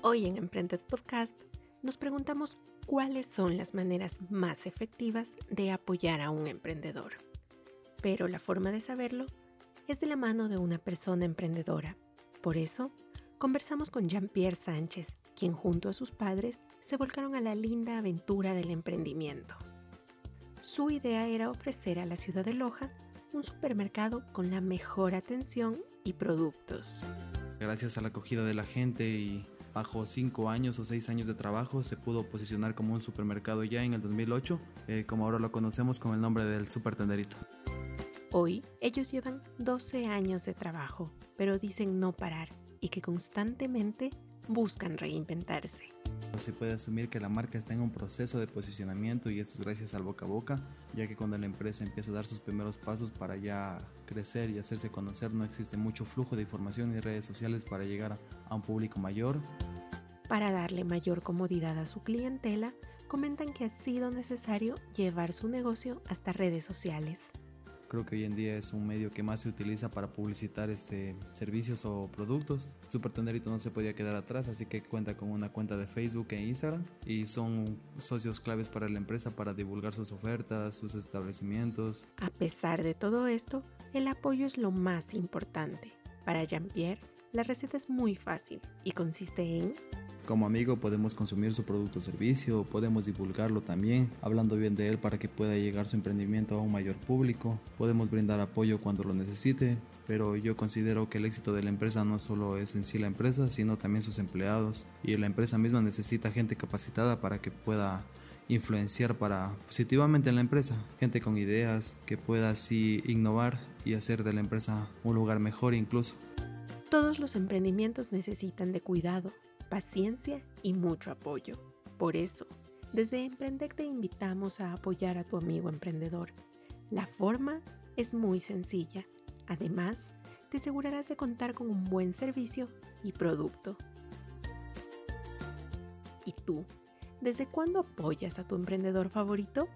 Hoy en Emprended Podcast nos preguntamos cuáles son las maneras más efectivas de apoyar a un emprendedor. Pero la forma de saberlo es de la mano de una persona emprendedora. Por eso, conversamos con Jean-Pierre Sánchez, quien junto a sus padres se volcaron a la linda aventura del emprendimiento. Su idea era ofrecer a la ciudad de Loja un supermercado con la mejor atención y productos. Gracias a la acogida de la gente y bajo cinco años o seis años de trabajo se pudo posicionar como un supermercado ya en el 2008, eh, como ahora lo conocemos con el nombre del Super Tenderito. Hoy ellos llevan 12 años de trabajo, pero dicen no parar y que constantemente buscan reinventarse. Se puede asumir que la marca está en un proceso de posicionamiento y esto es gracias al boca a boca, ya que cuando la empresa empieza a dar sus primeros pasos para ya crecer y hacerse conocer, no existe mucho flujo de información y redes sociales para llegar a un público mayor. Para darle mayor comodidad a su clientela, comentan que ha sido necesario llevar su negocio hasta redes sociales. Creo que hoy en día es un medio que más se utiliza para publicitar este, servicios o productos. Super Tenderito no se podía quedar atrás, así que cuenta con una cuenta de Facebook e Instagram y son socios claves para la empresa para divulgar sus ofertas, sus establecimientos. A pesar de todo esto, el apoyo es lo más importante. Para Jean-Pierre, la receta es muy fácil y consiste en como amigo podemos consumir su producto o servicio, podemos divulgarlo también, hablando bien de él para que pueda llegar su emprendimiento a un mayor público, podemos brindar apoyo cuando lo necesite, pero yo considero que el éxito de la empresa no solo es en sí la empresa, sino también sus empleados. Y la empresa misma necesita gente capacitada para que pueda influenciar para positivamente en la empresa, gente con ideas que pueda así innovar y hacer de la empresa un lugar mejor incluso. Todos los emprendimientos necesitan de cuidado, paciencia y mucho apoyo. Por eso, desde Emprendec te invitamos a apoyar a tu amigo emprendedor. La forma es muy sencilla. Además, te asegurarás de contar con un buen servicio y producto. ¿Y tú? ¿Desde cuándo apoyas a tu emprendedor favorito?